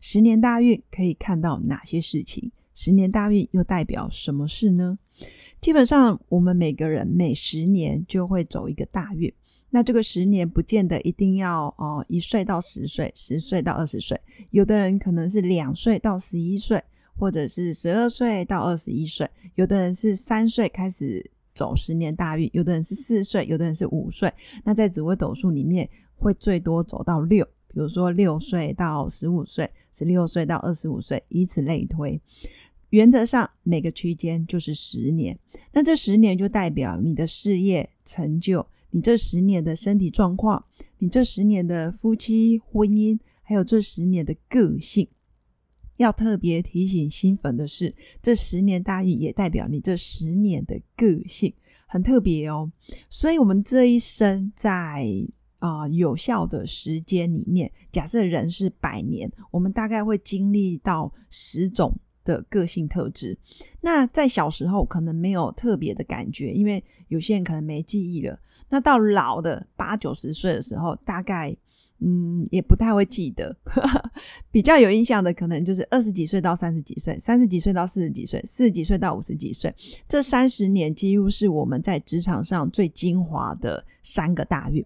十年大运可以看到哪些事情？十年大运又代表什么事呢？基本上，我们每个人每十年就会走一个大运。那这个十年不见得一定要哦，一岁到十岁，十岁到二十岁。有的人可能是两岁到十一岁，或者是十二岁到二十一岁。有的人是三岁开始走十年大运，有的人是四岁，有的人是五岁。那在紫微斗数里面，会最多走到六。比如说六岁到十五岁，十六岁到二十五岁，以此类推。原则上每个区间就是十年。那这十年就代表你的事业成就，你这十年的身体状况，你这十年的夫妻婚姻，还有这十年的个性。要特别提醒新粉的是，这十年大运也代表你这十年的个性，很特别哦。所以，我们这一生在。啊，有效的时间里面，假设人是百年，我们大概会经历到十种的个性特质。那在小时候可能没有特别的感觉，因为有些人可能没记忆了。那到老的八九十岁的时候，大概。嗯，也不太会记得，比较有印象的可能就是二十几岁到三十几岁，三十几岁到四十几岁，四十几岁到五十几岁，这三十年几乎是我们在职场上最精华的三个大运。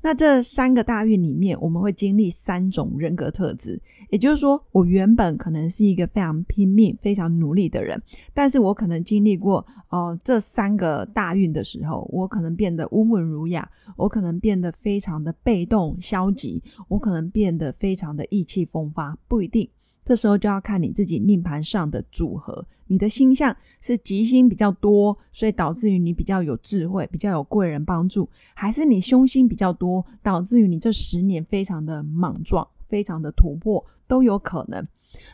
那这三个大运里面，我们会经历三种人格特质，也就是说，我原本可能是一个非常拼命、非常努力的人，但是我可能经历过哦这三个大运的时候，我可能变得温文儒雅，我可能变得非常的被动、消极。我可能变得非常的意气风发，不一定。这时候就要看你自己命盘上的组合，你的星象是吉星比较多，所以导致于你比较有智慧，比较有贵人帮助，还是你凶星比较多，导致于你这十年非常的莽撞，非常的突破，都有可能。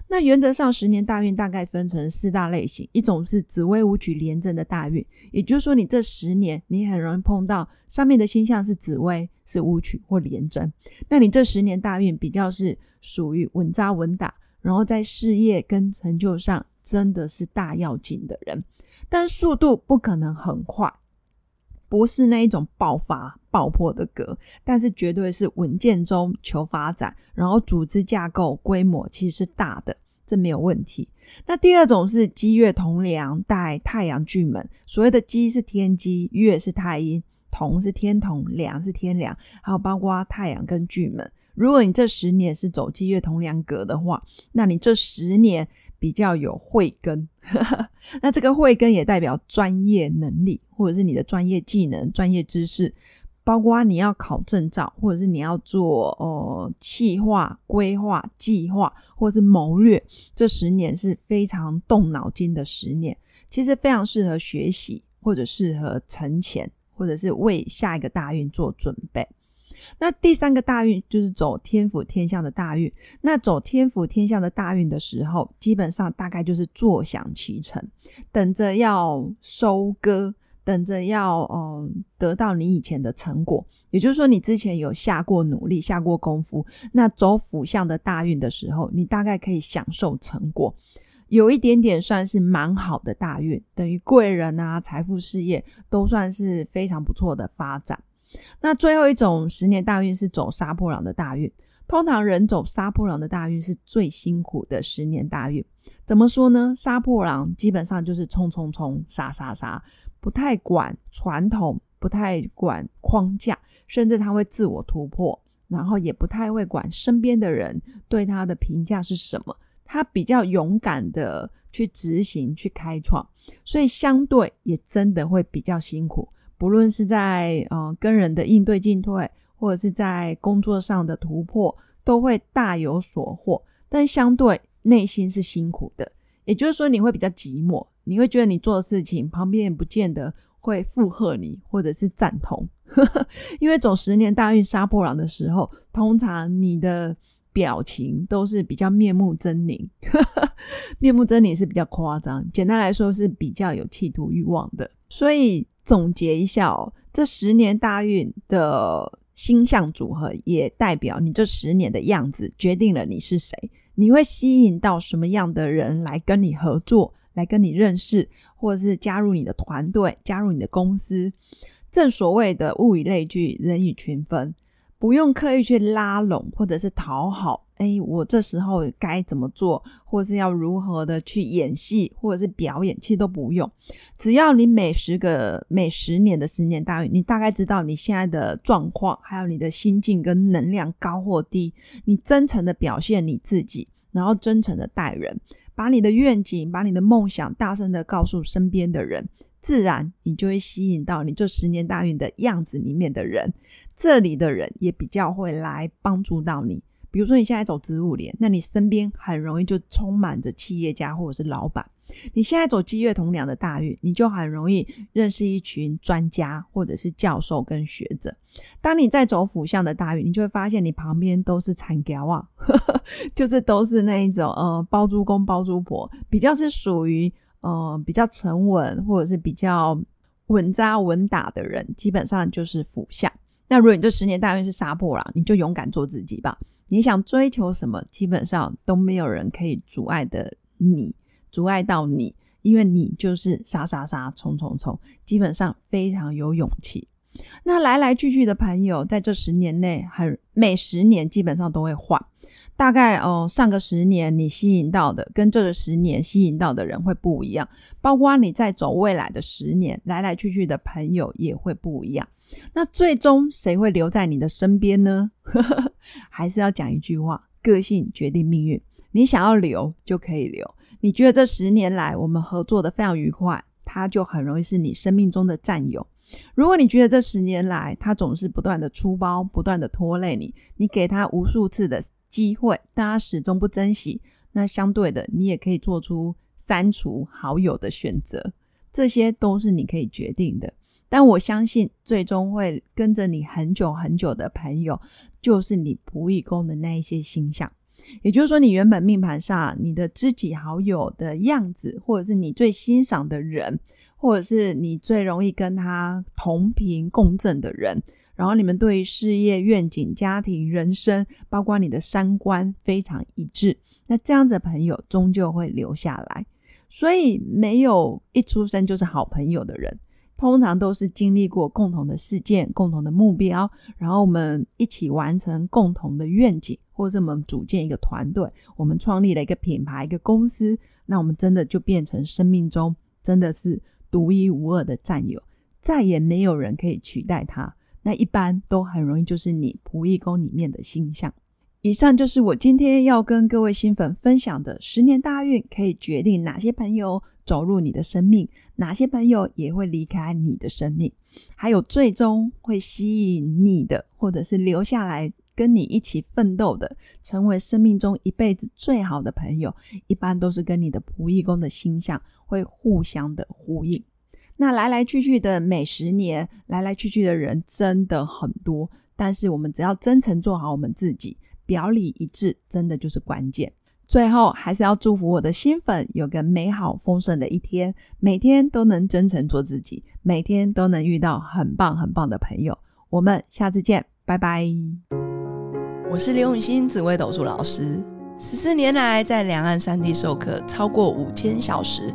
那原则上，十年大运大概分成四大类型，一种是紫微武曲廉贞的大运，也就是说，你这十年你很容易碰到上面的星象是紫微、是武曲或廉贞，那你这十年大运比较是属于稳扎稳打，然后在事业跟成就上真的是大要紧的人，但速度不可能很快。不是那一种爆发爆破的格，但是绝对是稳健中求发展，然后组织架构规模其实是大的，这没有问题。那第二种是鸡月同梁带太阳巨门，所谓的鸡是天机，月是太阴，同是天同，梁是天梁，还有包括太阳跟巨门。如果你这十年是走鸡月同梁格的话，那你这十年。比较有慧根，那这个慧根也代表专业能力，或者是你的专业技能、专业知识，包括你要考证照，或者是你要做哦计划、规划、计划，或者是谋略。这十年是非常动脑筋的十年，其实非常适合学习，或者适合存钱，或者是为下一个大运做准备。那第三个大运就是走天府天象的大运。那走天府天象的大运的时候，基本上大概就是坐享其成，等着要收割，等着要嗯得到你以前的成果。也就是说，你之前有下过努力、下过功夫。那走府相的大运的时候，你大概可以享受成果，有一点点算是蛮好的大运，等于贵人啊、财富、事业都算是非常不错的发展。那最后一种十年大运是走杀破狼的大运，通常人走杀破狼的大运是最辛苦的十年大运。怎么说呢？杀破狼基本上就是冲冲冲、杀杀杀，不太管传统，不太管框架，甚至他会自我突破，然后也不太会管身边的人对他的评价是什么。他比较勇敢的去执行、去开创，所以相对也真的会比较辛苦。不论是在呃跟人的应对进退，或者是在工作上的突破，都会大有所获。但相对内心是辛苦的，也就是说你会比较寂寞，你会觉得你做的事情旁边人不见得会附和你，或者是赞同。因为走十年大运杀破狼的时候，通常你的表情都是比较面目狰狞，面目狰狞是比较夸张，简单来说是比较有企图欲望的。所以总结一下哦，这十年大运的星象组合，也代表你这十年的样子，决定了你是谁，你会吸引到什么样的人来跟你合作，来跟你认识，或者是加入你的团队，加入你的公司。正所谓的物以类聚，人以群分。不用刻意去拉拢或者是讨好，哎，我这时候该怎么做，或是要如何的去演戏或者是表演，其实都不用。只要你每十个每十年的十年大运，你大概知道你现在的状况，还有你的心境跟能量高或低，你真诚的表现你自己，然后真诚的待人，把你的愿景、把你的梦想大声的告诉身边的人。自然，你就会吸引到你这十年大运的样子里面的人，这里的人也比较会来帮助到你。比如说，你现在走植物链，那你身边很容易就充满着企业家或者是老板；你现在走积月同梁的大运，你就很容易认识一群专家或者是教授跟学者。当你在走辅相的大运，你就会发现你旁边都是残雕啊，就是都是那一种呃包租公包租婆，比较是属于。呃，比较沉稳或者是比较稳扎稳打的人，基本上就是辅相。那如果你这十年大运是杀破狼，你就勇敢做自己吧。你想追求什么，基本上都没有人可以阻碍的你，阻碍到你，因为你就是杀杀杀，冲冲冲，基本上非常有勇气。那来来去去的朋友，在这十年内，很每十年基本上都会换。大概哦，上个十年你吸引到的，跟这个十年吸引到的人会不一样。包括你在走未来的十年，来来去去的朋友也会不一样。那最终谁会留在你的身边呢？还是要讲一句话：个性决定命运。你想要留就可以留。你觉得这十年来我们合作的非常愉快，他就很容易是你生命中的战友。如果你觉得这十年来他总是不断的出包，不断的拖累你，你给他无数次的机会，但他始终不珍惜，那相对的，你也可以做出删除好友的选择，这些都是你可以决定的。但我相信，最终会跟着你很久很久的朋友，就是你仆役宫的那一些星象，也就是说，你原本命盘上你的知己好友的样子，或者是你最欣赏的人。或者是你最容易跟他同频共振的人，然后你们对于事业愿景、家庭、人生，包括你的三观非常一致，那这样子的朋友终究会留下来。所以没有一出生就是好朋友的人，通常都是经历过共同的事件、共同的目标，然后我们一起完成共同的愿景，或者是我们组建一个团队，我们创立了一个品牌、一个公司，那我们真的就变成生命中真的是。独一无二的战友，再也没有人可以取代他。那一般都很容易就是你仆役宫里面的星象。以上就是我今天要跟各位新粉分享的十年大运，可以决定哪些朋友走入你的生命，哪些朋友也会离开你的生命，还有最终会吸引你的，或者是留下来跟你一起奋斗的，成为生命中一辈子最好的朋友，一般都是跟你的仆役宫的星象。会互相的呼应。那来来去去的每十年，来来去去的人真的很多。但是我们只要真诚做好我们自己，表里一致，真的就是关键。最后还是要祝福我的新粉有个美好丰盛的一天，每天都能真诚做自己，每天都能遇到很棒很棒的朋友。我们下次见，拜拜。我是刘永新紫微斗数老师，十四年来在两岸三地授课超过五千小时。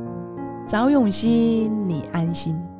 找永熙，你安心。